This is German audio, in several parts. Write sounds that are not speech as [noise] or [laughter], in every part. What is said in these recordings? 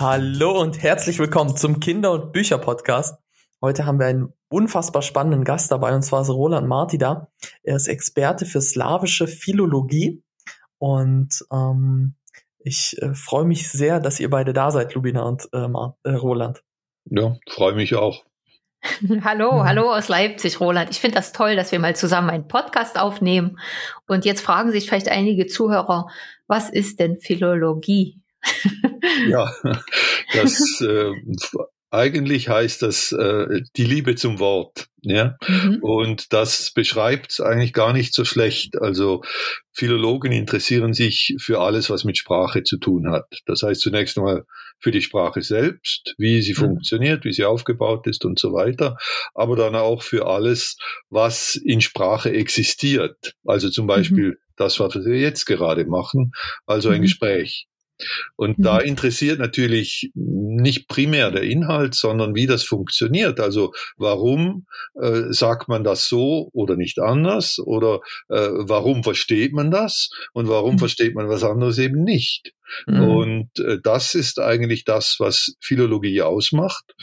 Hallo und herzlich willkommen zum Kinder- und Bücher-Podcast. Heute haben wir einen unfassbar spannenden Gast dabei, und zwar ist Roland Marti da. Er ist Experte für slawische Philologie und ähm, ich äh, freue mich sehr, dass ihr beide da seid, Lubina und äh, äh, Roland. Ja, freue mich auch. [laughs] hallo, mhm. hallo aus Leipzig, Roland. Ich finde das toll, dass wir mal zusammen einen Podcast aufnehmen. Und jetzt fragen sich vielleicht einige Zuhörer, was ist denn Philologie? Ja, das äh, eigentlich heißt das äh, die Liebe zum Wort, ja. Mhm. Und das beschreibt es eigentlich gar nicht so schlecht. Also Philologen interessieren sich für alles, was mit Sprache zu tun hat. Das heißt zunächst einmal für die Sprache selbst, wie sie mhm. funktioniert, wie sie aufgebaut ist und so weiter, aber dann auch für alles, was in Sprache existiert. Also zum mhm. Beispiel mhm. das, was wir jetzt gerade machen, also ein mhm. Gespräch. Und mhm. da interessiert natürlich nicht primär der Inhalt, sondern wie das funktioniert. Also warum äh, sagt man das so oder nicht anders? Oder äh, warum versteht man das? Und warum mhm. versteht man was anderes eben nicht? Mhm. Und äh, das ist eigentlich das, was Philologie ausmacht.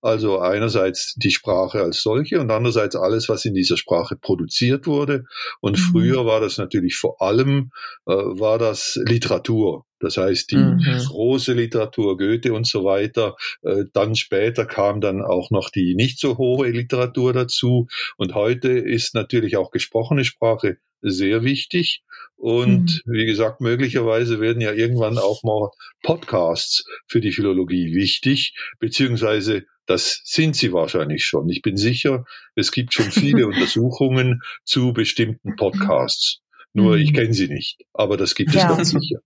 Also einerseits die Sprache als solche und andererseits alles, was in dieser Sprache produziert wurde. Und mhm. früher war das natürlich vor allem, äh, war das Literatur. Das heißt, die mhm. große Literatur, Goethe und so weiter. Äh, dann später kam dann auch noch die nicht so hohe Literatur dazu. Und heute ist natürlich auch gesprochene Sprache sehr wichtig. Und mhm. wie gesagt, möglicherweise werden ja irgendwann auch mal Podcasts für die Philologie wichtig, beziehungsweise das sind sie wahrscheinlich schon. Ich bin sicher, es gibt schon viele [laughs] Untersuchungen zu bestimmten Podcasts. Nur mhm. ich kenne sie nicht, aber das gibt es ganz sicher.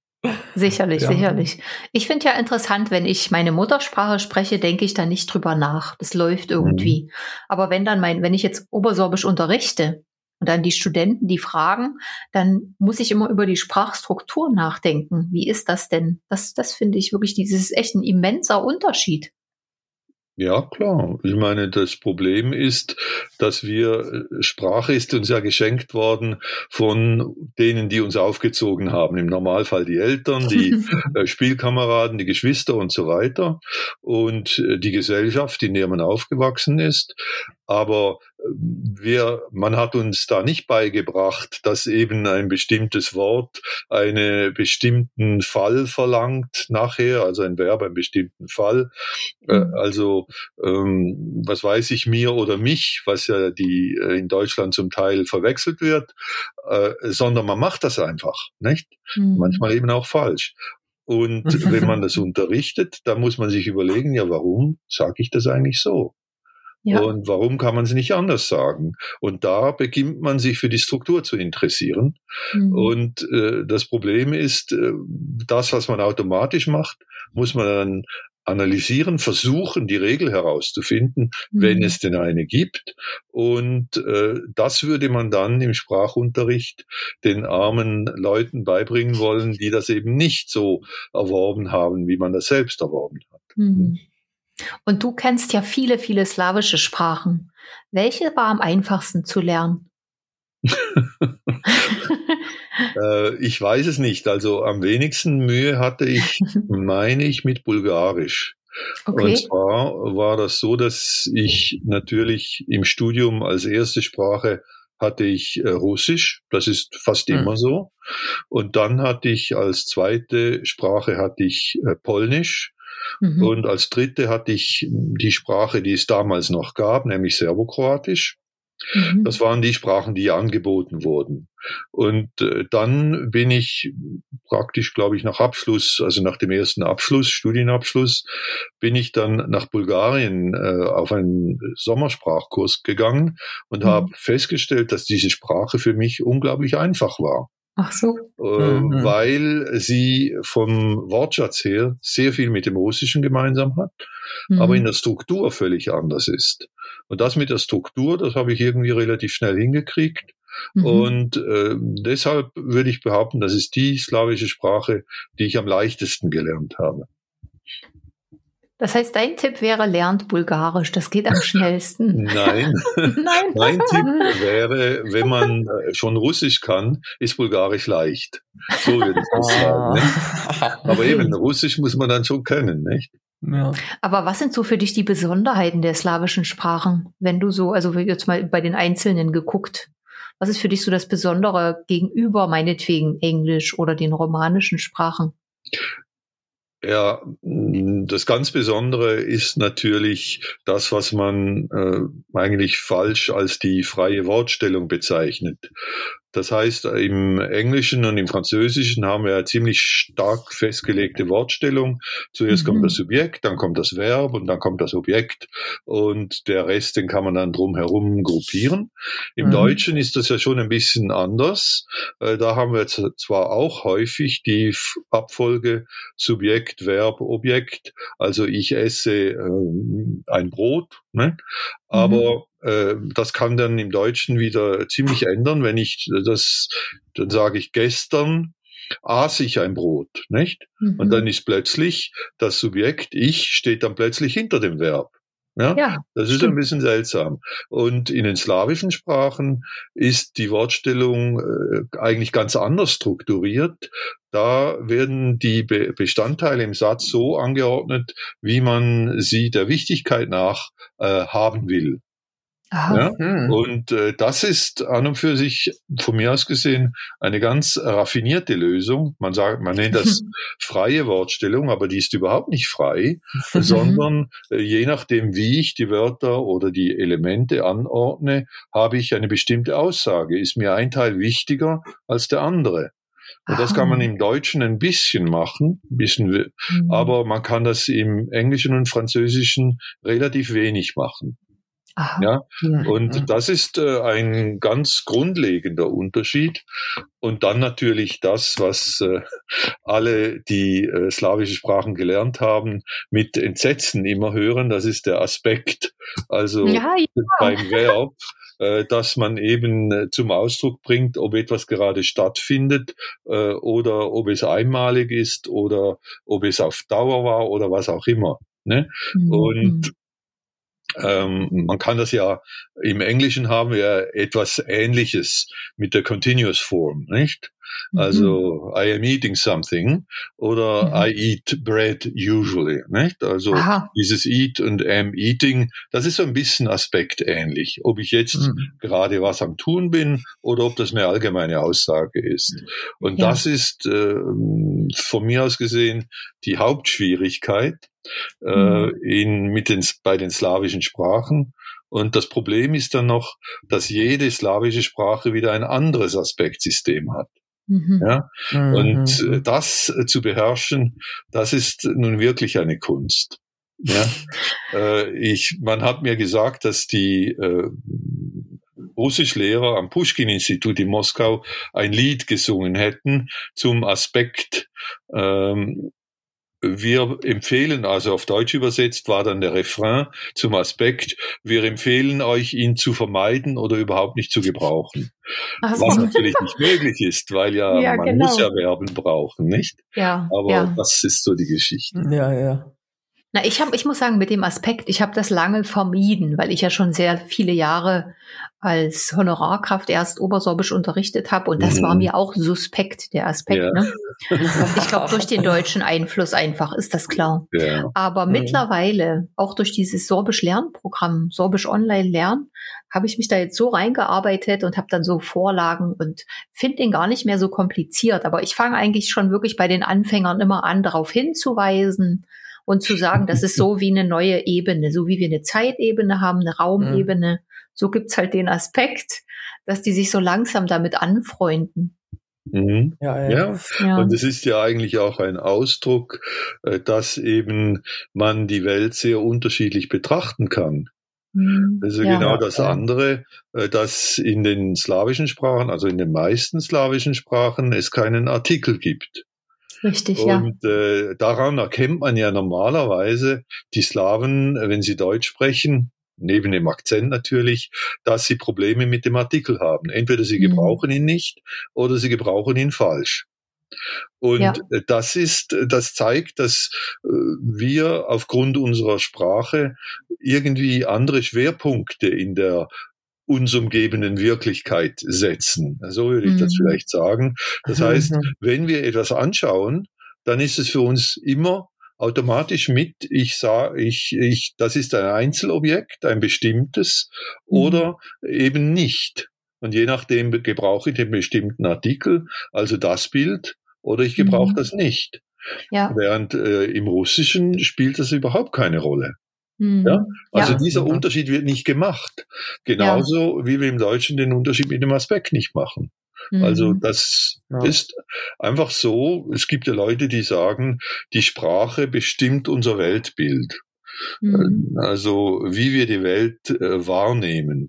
Sicherlich, ja. sicherlich. Ich finde ja interessant, wenn ich meine Muttersprache spreche, denke ich da nicht drüber nach. Das läuft irgendwie. Mhm. Aber wenn dann mein, wenn ich jetzt Obersorbisch unterrichte, und dann die Studenten, die fragen, dann muss ich immer über die Sprachstruktur nachdenken. Wie ist das denn? Das, das finde ich wirklich, dieses ist echt ein immenser Unterschied. Ja, klar. Ich meine, das Problem ist, dass wir, äh, Sprache ist uns ja geschenkt worden von denen, die uns aufgezogen haben. Im Normalfall die Eltern, die [laughs] äh, Spielkameraden, die Geschwister und so weiter. Und äh, die Gesellschaft, in der man aufgewachsen ist. Aber wir, man hat uns da nicht beigebracht, dass eben ein bestimmtes Wort einen bestimmten Fall verlangt nachher, also ein Verb, einen bestimmten Fall. Äh, mhm. Also ähm, was weiß ich mir oder mich, was ja die äh, in Deutschland zum Teil verwechselt wird, äh, sondern man macht das einfach, nicht? Mhm. Manchmal eben auch falsch. Und [laughs] wenn man das unterrichtet, dann muss man sich überlegen, ja, warum sage ich das eigentlich so? Ja. Und warum kann man es nicht anders sagen? Und da beginnt man sich für die Struktur zu interessieren. Mhm. Und äh, das Problem ist, äh, das, was man automatisch macht, muss man dann analysieren, versuchen, die Regel herauszufinden, mhm. wenn es denn eine gibt. Und äh, das würde man dann im Sprachunterricht den armen Leuten beibringen wollen, die das eben nicht so erworben haben, wie man das selbst erworben hat. Mhm. Und du kennst ja viele, viele slawische Sprachen. Welche war am einfachsten zu lernen? [laughs] äh, ich weiß es nicht. Also am wenigsten Mühe hatte ich, [laughs] meine ich, mit Bulgarisch. Okay. Und zwar war das so, dass ich natürlich im Studium als erste Sprache hatte ich äh, Russisch, das ist fast mhm. immer so. Und dann hatte ich als zweite Sprache hatte ich äh, Polnisch Mhm. Und als dritte hatte ich die Sprache, die es damals noch gab, nämlich Serbokroatisch. Mhm. Das waren die Sprachen, die angeboten wurden. Und äh, dann bin ich praktisch, glaube ich, nach Abschluss, also nach dem ersten Abschluss, Studienabschluss, bin ich dann nach Bulgarien äh, auf einen Sommersprachkurs gegangen und mhm. habe festgestellt, dass diese Sprache für mich unglaublich einfach war. Ach so. Äh, mhm. Weil sie vom Wortschatz her sehr viel mit dem Russischen gemeinsam hat, mhm. aber in der Struktur völlig anders ist. Und das mit der Struktur, das habe ich irgendwie relativ schnell hingekriegt. Mhm. Und äh, deshalb würde ich behaupten, das ist die slawische Sprache, die ich am leichtesten gelernt habe. Das heißt, dein Tipp wäre, lernt Bulgarisch. Das geht am schnellsten. [laughs] Nein. [laughs] Nein. mein Tipp [laughs] wäre, wenn man äh, schon Russisch kann, ist Bulgarisch leicht. So würde ich das sagen. Ne? Aber eben, Russisch muss man dann schon können, nicht? Ja. Aber was sind so für dich die Besonderheiten der slawischen Sprachen, wenn du so, also jetzt mal bei den Einzelnen geguckt, was ist für dich so das Besondere gegenüber meinetwegen Englisch oder den romanischen Sprachen? Ja, das ganz Besondere ist natürlich das, was man äh, eigentlich falsch als die freie Wortstellung bezeichnet. Das heißt, im Englischen und im Französischen haben wir eine ziemlich stark festgelegte Wortstellung. Zuerst mhm. kommt das Subjekt, dann kommt das Verb und dann kommt das Objekt und der Rest, den kann man dann drumherum gruppieren. Im mhm. Deutschen ist das ja schon ein bisschen anders. Äh, da haben wir zwar auch häufig die Abfolge Subjekt, Verb, Objekt. Also ich esse ähm, ein Brot, ne? aber mhm äh, das kann dann im Deutschen wieder ziemlich ändern, wenn ich das, dann sage ich gestern aß ich ein Brot, nicht? Mhm. Und dann ist plötzlich das Subjekt, ich, steht dann plötzlich hinter dem Verb. Ja, ja das ist ein bisschen seltsam. Und in den slawischen Sprachen ist die Wortstellung äh, eigentlich ganz anders strukturiert. Da werden die Be Bestandteile im Satz so angeordnet, wie man sie der Wichtigkeit nach äh, haben will. Ja? Hm. Und äh, das ist an und für sich von mir aus gesehen eine ganz raffinierte Lösung. Man sagt, man nennt das [laughs] freie Wortstellung, aber die ist überhaupt nicht frei, [laughs] sondern äh, je nachdem, wie ich die Wörter oder die Elemente anordne, habe ich eine bestimmte Aussage. Ist mir ein Teil wichtiger als der andere? Und das kann man im Deutschen ein bisschen machen, ein bisschen, mhm. aber man kann das im Englischen und Französischen relativ wenig machen. Aha. Ja, und das ist äh, ein ganz grundlegender Unterschied. Und dann natürlich das, was äh, alle, die äh, slawische Sprachen gelernt haben, mit Entsetzen immer hören, das ist der Aspekt. Also ja, ja. beim Verb, äh, dass man eben äh, zum Ausdruck bringt, ob etwas gerade stattfindet äh, oder ob es einmalig ist oder ob es auf Dauer war oder was auch immer. Ne? Mhm. Und ähm, man kann das ja, im Englischen haben wir etwas Ähnliches mit der Continuous Form, nicht? Mhm. Also, I am eating something oder mhm. I eat bread usually, nicht? Also, Aha. dieses eat und am eating, das ist so ein bisschen aspektähnlich. Ob ich jetzt mhm. gerade was am tun bin oder ob das eine allgemeine Aussage ist. Und ja. das ist äh, von mir aus gesehen die Hauptschwierigkeit äh, mhm. in, mit den, bei den slawischen Sprachen. Und das Problem ist dann noch, dass jede slawische Sprache wieder ein anderes Aspektsystem hat. Mhm. Ja? Mhm. Und äh, das zu beherrschen, das ist nun wirklich eine Kunst. Ja? [laughs] äh, ich, man hat mir gesagt, dass die äh, Russischlehrer am Pushkin-Institut in Moskau ein Lied gesungen hätten zum Aspekt ähm, wir empfehlen, also auf Deutsch übersetzt war dann der Refrain zum Aspekt, wir empfehlen euch, ihn zu vermeiden oder überhaupt nicht zu gebrauchen. So. Was natürlich nicht möglich ist, weil ja, ja man genau. muss ja Verben brauchen, nicht? Ja. Aber ja. das ist so die Geschichte. Ja, ja. Na, ich habe, ich muss sagen, mit dem Aspekt, ich habe das lange vermieden, weil ich ja schon sehr viele Jahre als Honorarkraft erst Obersorbisch unterrichtet habe und das mhm. war mir auch suspekt, der Aspekt. Ja. Ne? [laughs] ich glaube, durch den deutschen Einfluss einfach ist das klar. Ja. Aber mhm. mittlerweile, auch durch dieses Sorbisch-Lernprogramm, Sorbisch Online Lernen, habe ich mich da jetzt so reingearbeitet und habe dann so Vorlagen und finde den gar nicht mehr so kompliziert. Aber ich fange eigentlich schon wirklich bei den Anfängern immer an, darauf hinzuweisen, und zu sagen, das ist so wie eine neue Ebene, so wie wir eine Zeitebene haben, eine Raumebene, mhm. so gibt's halt den Aspekt, dass die sich so langsam damit anfreunden. Mhm. Ja, ja. ja, und es ist ja eigentlich auch ein Ausdruck, äh, dass eben man die Welt sehr unterschiedlich betrachten kann. Mhm. Das ist ja, genau das andere, äh, dass in den slawischen Sprachen, also in den meisten slawischen Sprachen, es keinen Artikel gibt. Richtig, und, ja. Und äh, daran erkennt man ja normalerweise die Slawen, wenn sie Deutsch sprechen, neben dem Akzent natürlich, dass sie Probleme mit dem Artikel haben. Entweder sie mhm. gebrauchen ihn nicht oder sie gebrauchen ihn falsch. Und ja. das ist, das zeigt, dass wir aufgrund unserer Sprache irgendwie andere Schwerpunkte in der uns umgebenden Wirklichkeit setzen. So würde ich mhm. das vielleicht sagen. Das heißt, mhm. wenn wir etwas anschauen, dann ist es für uns immer automatisch mit, ich sage, ich, ich, das ist ein Einzelobjekt, ein bestimmtes mhm. oder eben nicht. Und je nachdem gebrauche ich den bestimmten Artikel, also das Bild, oder ich gebrauche mhm. das nicht. Ja. Während äh, im Russischen spielt das überhaupt keine Rolle. Mhm. Ja? Also ja. dieser Unterschied wird nicht gemacht. Genauso ja. wie wir im Deutschen den Unterschied mit dem Aspekt nicht machen. Also mhm. das ja. ist einfach so. Es gibt ja Leute, die sagen, die Sprache bestimmt unser Weltbild. Mhm. Also wie wir die Welt äh, wahrnehmen.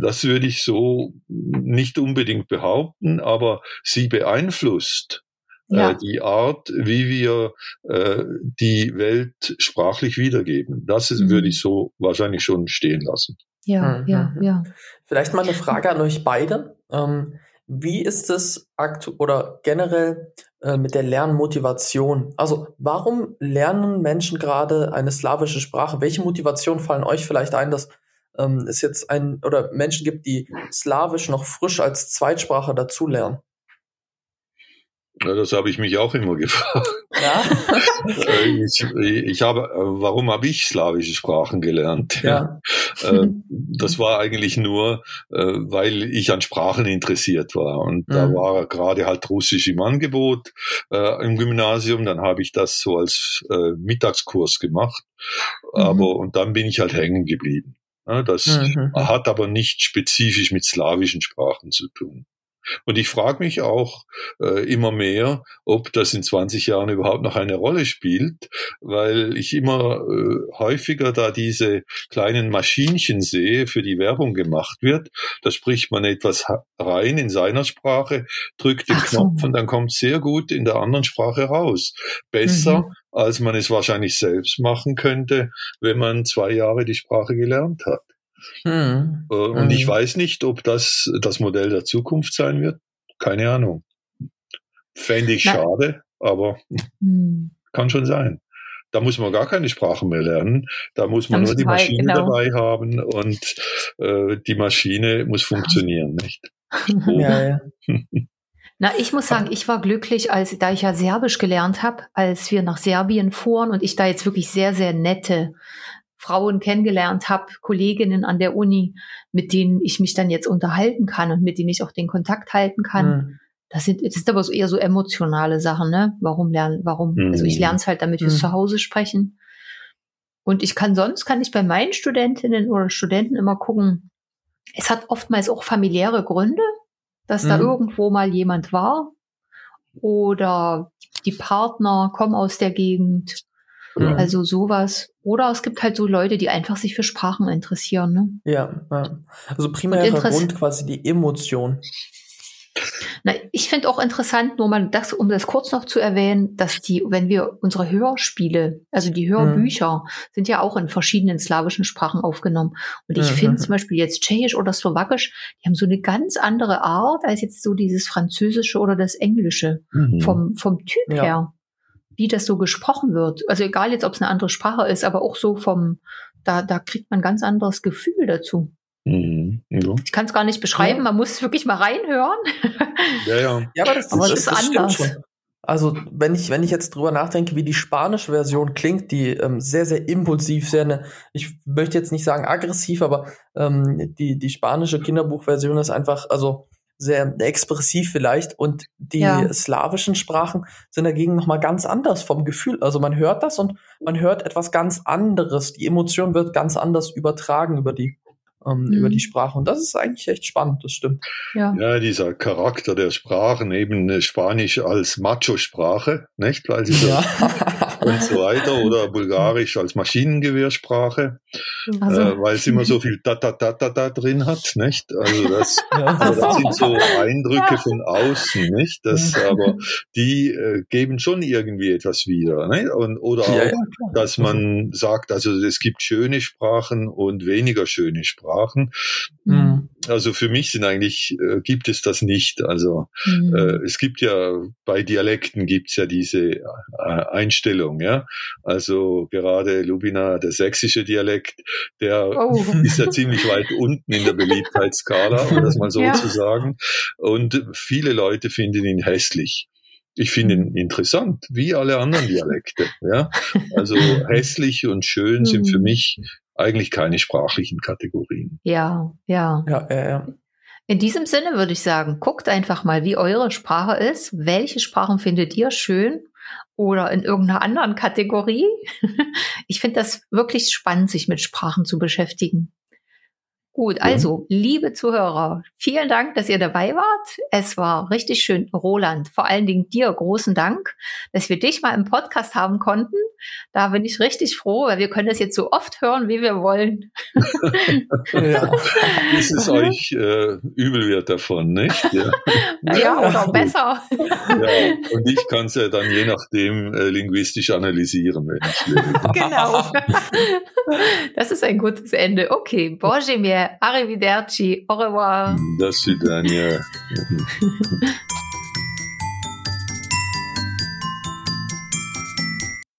Das würde ich so nicht unbedingt behaupten, aber sie beeinflusst äh, ja. die Art, wie wir äh, die Welt sprachlich wiedergeben. Das ist, mhm. würde ich so wahrscheinlich schon stehen lassen. Ja, mhm. ja, ja. Vielleicht mal eine Frage an euch beide. Ähm, wie ist es aktuell oder generell äh, mit der Lernmotivation? Also warum lernen Menschen gerade eine slawische Sprache? Welche Motivationen fallen euch vielleicht ein, dass ähm, es jetzt ein oder Menschen gibt, die Slawisch noch frisch als Zweitsprache dazulernen? Ja, das habe ich mich auch immer [laughs] gefragt. Ja. Äh, ich, ich habe, äh, warum habe ich slawische Sprachen gelernt? Ja. Äh, das war eigentlich nur, weil ich an Sprachen interessiert war. Und mhm. da war gerade halt Russisch im Angebot äh, im Gymnasium. Dann habe ich das so als äh, Mittagskurs gemacht. Mhm. Aber und dann bin ich halt hängen geblieben. Das mhm. hat aber nicht spezifisch mit slawischen Sprachen zu tun. Und ich frage mich auch äh, immer mehr, ob das in 20 Jahren überhaupt noch eine Rolle spielt, weil ich immer äh, häufiger da diese kleinen Maschinchen sehe, für die Werbung gemacht wird. Da spricht man etwas rein in seiner Sprache, drückt den so. Knopf und dann kommt sehr gut in der anderen Sprache raus. Besser, mhm. als man es wahrscheinlich selbst machen könnte, wenn man zwei Jahre die Sprache gelernt hat. Hm. Äh, und hm. ich weiß nicht, ob das das Modell der Zukunft sein wird. Keine Ahnung. Fände ich Na. schade, aber hm. kann schon sein. Da muss man gar keine Sprache mehr lernen. Da muss man nur die Maschine genau. dabei haben und äh, die Maschine muss funktionieren, nicht? [laughs] ja, ja. [laughs] Na, ich muss sagen, ich war glücklich, als da ich ja Serbisch gelernt habe, als wir nach Serbien fuhren und ich da jetzt wirklich sehr, sehr nette Frauen kennengelernt habe, Kolleginnen an der Uni, mit denen ich mich dann jetzt unterhalten kann und mit denen ich auch den Kontakt halten kann. Mhm. Das sind, das sind aber so eher so emotionale Sachen, ne? Warum lernen, warum? Mhm. Also ich lerne es halt, damit wir mhm. zu Hause sprechen. Und ich kann sonst, kann ich bei meinen Studentinnen oder Studenten immer gucken, es hat oftmals auch familiäre Gründe, dass da mhm. irgendwo mal jemand war oder die Partner kommen aus der Gegend Mhm. Also sowas. Oder es gibt halt so Leute, die einfach sich für Sprachen interessieren. Ne? Ja, ja. also primärer Grund quasi die Emotion. Na, ich finde auch interessant, nur mal das, um das kurz noch zu erwähnen, dass die, wenn wir unsere Hörspiele, also die Hörbücher, mhm. sind ja auch in verschiedenen slawischen Sprachen aufgenommen. Und ich mhm. finde zum Beispiel jetzt Tschechisch oder Slowakisch, die haben so eine ganz andere Art als jetzt so dieses Französische oder das Englische mhm. vom, vom Typ ja. her wie das so gesprochen wird. Also egal jetzt, ob es eine andere Sprache ist, aber auch so vom, da, da kriegt man ein ganz anderes Gefühl dazu. Mhm, ja. Ich kann es gar nicht beschreiben, ja. man muss wirklich mal reinhören. [laughs] Ja, ja. ja aber das, aber das, das ist anders. Also wenn ich wenn ich jetzt drüber nachdenke, wie die spanische Version klingt, die ähm, sehr sehr impulsiv, sehr ne, ich möchte jetzt nicht sagen aggressiv, aber ähm, die die spanische Kinderbuchversion ist einfach also sehr expressiv vielleicht und die ja. slawischen Sprachen sind dagegen noch mal ganz anders vom Gefühl. Also man hört das und man hört etwas ganz anderes. Die Emotion wird ganz anders übertragen über die ähm, mhm. über die Sprache und das ist eigentlich echt spannend. Das stimmt. Ja, ja dieser Charakter der Sprachen eben Spanisch als Macho-Sprache, nicht? Weil sie [laughs] ja. [laughs] und [laughs] so weiter oder Bulgarisch als Maschinengewehrsprache. also. äh, weil es immer so viel da da da da da drin hat, nicht? Also das, [laughs] ja. also das sind so Eindrücke von außen, nicht? Das, aber die äh, geben schon irgendwie etwas wieder, nicht? Und oder auch, ja, dass man sagt, also es gibt schöne Sprachen und weniger schöne Sprachen. Mhm. Also für mich sind eigentlich äh, gibt es das nicht. Also mhm. äh, es gibt ja bei Dialekten gibt's ja diese äh, Einstellung, ja. Also gerade Lubina, der sächsische Dialekt, der oh. [laughs] ist ja ziemlich weit unten in der Beliebtheitsskala, um das mal so ja. zu sagen. Und viele Leute finden ihn hässlich. Ich finde ihn interessant, wie alle anderen Dialekte. Ja? Also hässlich und schön sind für mhm. mich eigentlich keine sprachlichen Kategorien. Ja, ja. Ja, ja, ja. In diesem Sinne würde ich sagen, guckt einfach mal, wie eure Sprache ist. Welche Sprachen findet ihr schön? Oder in irgendeiner anderen Kategorie? [laughs] Ich finde das wirklich spannend, sich mit Sprachen zu beschäftigen. Gut, also, liebe Zuhörer, vielen Dank, dass ihr dabei wart. Es war richtig schön. Roland, vor allen Dingen dir großen Dank, dass wir dich mal im Podcast haben konnten. Da bin ich richtig froh, weil wir können das jetzt so oft hören, wie wir wollen. [laughs] ja, bis es euch äh, übel wird davon, nicht? Ja, [laughs] ja oder besser. ja, und ich kann es ja dann je nachdem äh, linguistisch analysieren, wenn ich will. [laughs] Genau. Das ist ein gutes Ende. Okay, Borge mir arrivederci, au revoir. Da Daniel. [laughs]